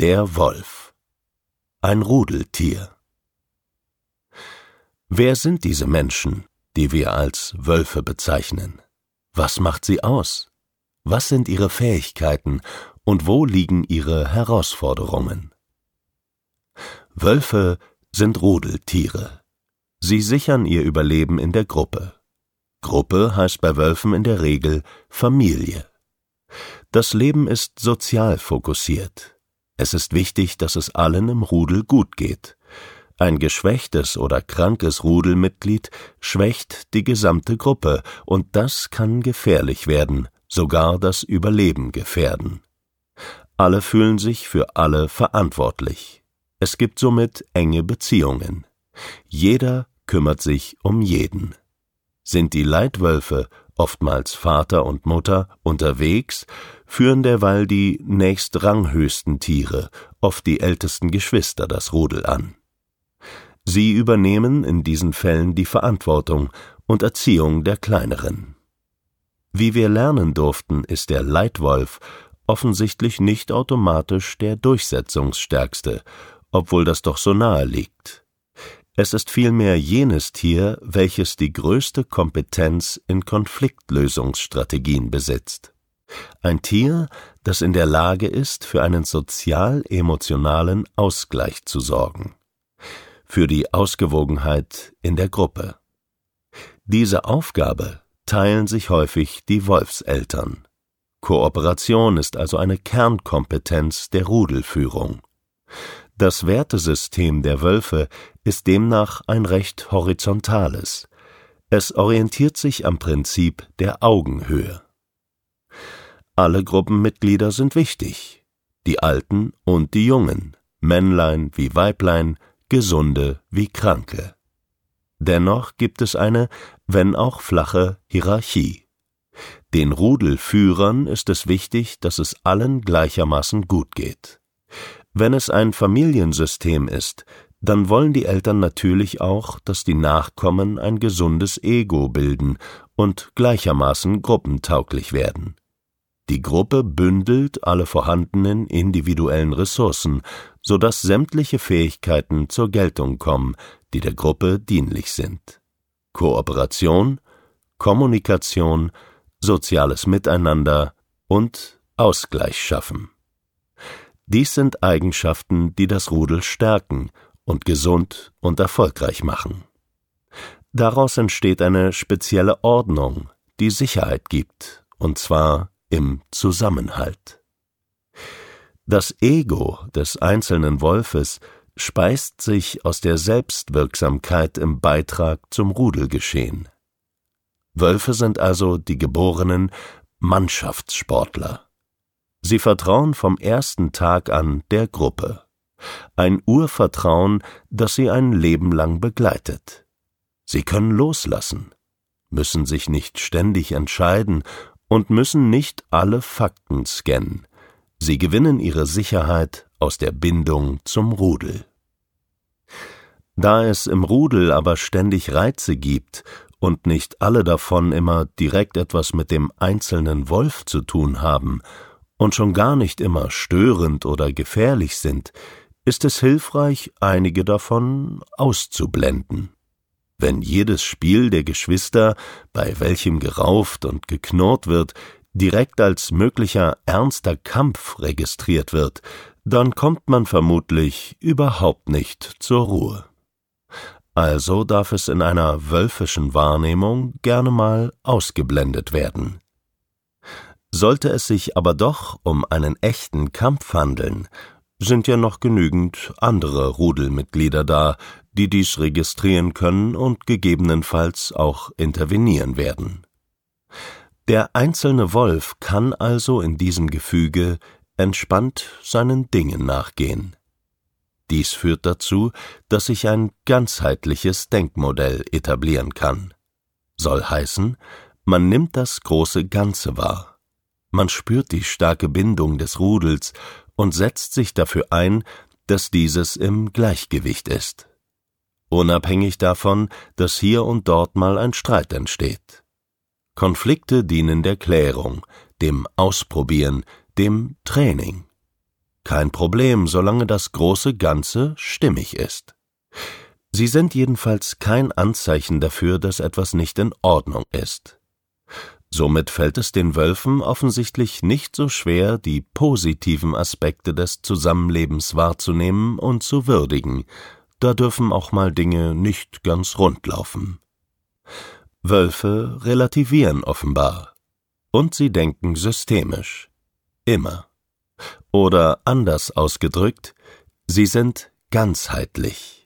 Der Wolf. Ein Rudeltier. Wer sind diese Menschen, die wir als Wölfe bezeichnen? Was macht sie aus? Was sind ihre Fähigkeiten und wo liegen ihre Herausforderungen? Wölfe sind Rudeltiere. Sie sichern ihr Überleben in der Gruppe. Gruppe heißt bei Wölfen in der Regel Familie. Das Leben ist sozial fokussiert. Es ist wichtig, dass es allen im Rudel gut geht. Ein geschwächtes oder krankes Rudelmitglied schwächt die gesamte Gruppe, und das kann gefährlich werden, sogar das Überleben gefährden. Alle fühlen sich für alle verantwortlich. Es gibt somit enge Beziehungen. Jeder kümmert sich um jeden. Sind die Leitwölfe, oftmals Vater und Mutter, unterwegs, führen derweil die nächst ranghöchsten Tiere, oft die ältesten Geschwister, das Rudel an. Sie übernehmen in diesen Fällen die Verantwortung und Erziehung der kleineren. Wie wir lernen durften, ist der Leitwolf offensichtlich nicht automatisch der durchsetzungsstärkste, obwohl das doch so nahe liegt. Es ist vielmehr jenes Tier, welches die größte Kompetenz in Konfliktlösungsstrategien besitzt. Ein Tier, das in der Lage ist, für einen sozial-emotionalen Ausgleich zu sorgen. Für die Ausgewogenheit in der Gruppe. Diese Aufgabe teilen sich häufig die Wolfseltern. Kooperation ist also eine Kernkompetenz der Rudelführung. Das Wertesystem der Wölfe ist demnach ein recht horizontales. Es orientiert sich am Prinzip der Augenhöhe. Alle Gruppenmitglieder sind wichtig, die Alten und die Jungen, Männlein wie Weiblein, Gesunde wie Kranke. Dennoch gibt es eine, wenn auch flache, Hierarchie. Den Rudelführern ist es wichtig, dass es allen gleichermaßen gut geht. Wenn es ein Familiensystem ist, dann wollen die Eltern natürlich auch, dass die Nachkommen ein gesundes Ego bilden und gleichermaßen gruppentauglich werden. Die Gruppe bündelt alle vorhandenen individuellen Ressourcen, so dass sämtliche Fähigkeiten zur Geltung kommen, die der Gruppe dienlich sind. Kooperation, Kommunikation, soziales Miteinander und Ausgleich schaffen. Dies sind Eigenschaften, die das Rudel stärken und gesund und erfolgreich machen. Daraus entsteht eine spezielle Ordnung, die Sicherheit gibt, und zwar im Zusammenhalt. Das Ego des einzelnen Wolfes speist sich aus der Selbstwirksamkeit im Beitrag zum Rudelgeschehen. Wölfe sind also die geborenen Mannschaftssportler. Sie vertrauen vom ersten Tag an der Gruppe. Ein Urvertrauen, das sie ein Leben lang begleitet. Sie können loslassen, müssen sich nicht ständig entscheiden und müssen nicht alle Fakten scannen. Sie gewinnen ihre Sicherheit aus der Bindung zum Rudel. Da es im Rudel aber ständig Reize gibt und nicht alle davon immer direkt etwas mit dem einzelnen Wolf zu tun haben und schon gar nicht immer störend oder gefährlich sind, ist es hilfreich, einige davon auszublenden. Wenn jedes Spiel der Geschwister, bei welchem gerauft und geknurrt wird, direkt als möglicher ernster Kampf registriert wird, dann kommt man vermutlich überhaupt nicht zur Ruhe. Also darf es in einer wölfischen Wahrnehmung gerne mal ausgeblendet werden. Sollte es sich aber doch um einen echten Kampf handeln, sind ja noch genügend andere Rudelmitglieder da, die dies registrieren können und gegebenenfalls auch intervenieren werden. Der einzelne Wolf kann also in diesem Gefüge entspannt seinen Dingen nachgehen. Dies führt dazu, dass sich ein ganzheitliches Denkmodell etablieren kann. Soll heißen, man nimmt das große Ganze wahr. Man spürt die starke Bindung des Rudels und setzt sich dafür ein, dass dieses im Gleichgewicht ist. Unabhängig davon, dass hier und dort mal ein Streit entsteht. Konflikte dienen der Klärung, dem Ausprobieren, dem Training. Kein Problem, solange das große Ganze stimmig ist. Sie sind jedenfalls kein Anzeichen dafür, dass etwas nicht in Ordnung ist. Somit fällt es den Wölfen offensichtlich nicht so schwer, die positiven Aspekte des Zusammenlebens wahrzunehmen und zu würdigen, da dürfen auch mal Dinge nicht ganz rund laufen. Wölfe relativieren offenbar. Und sie denken systemisch. Immer. Oder anders ausgedrückt, sie sind ganzheitlich.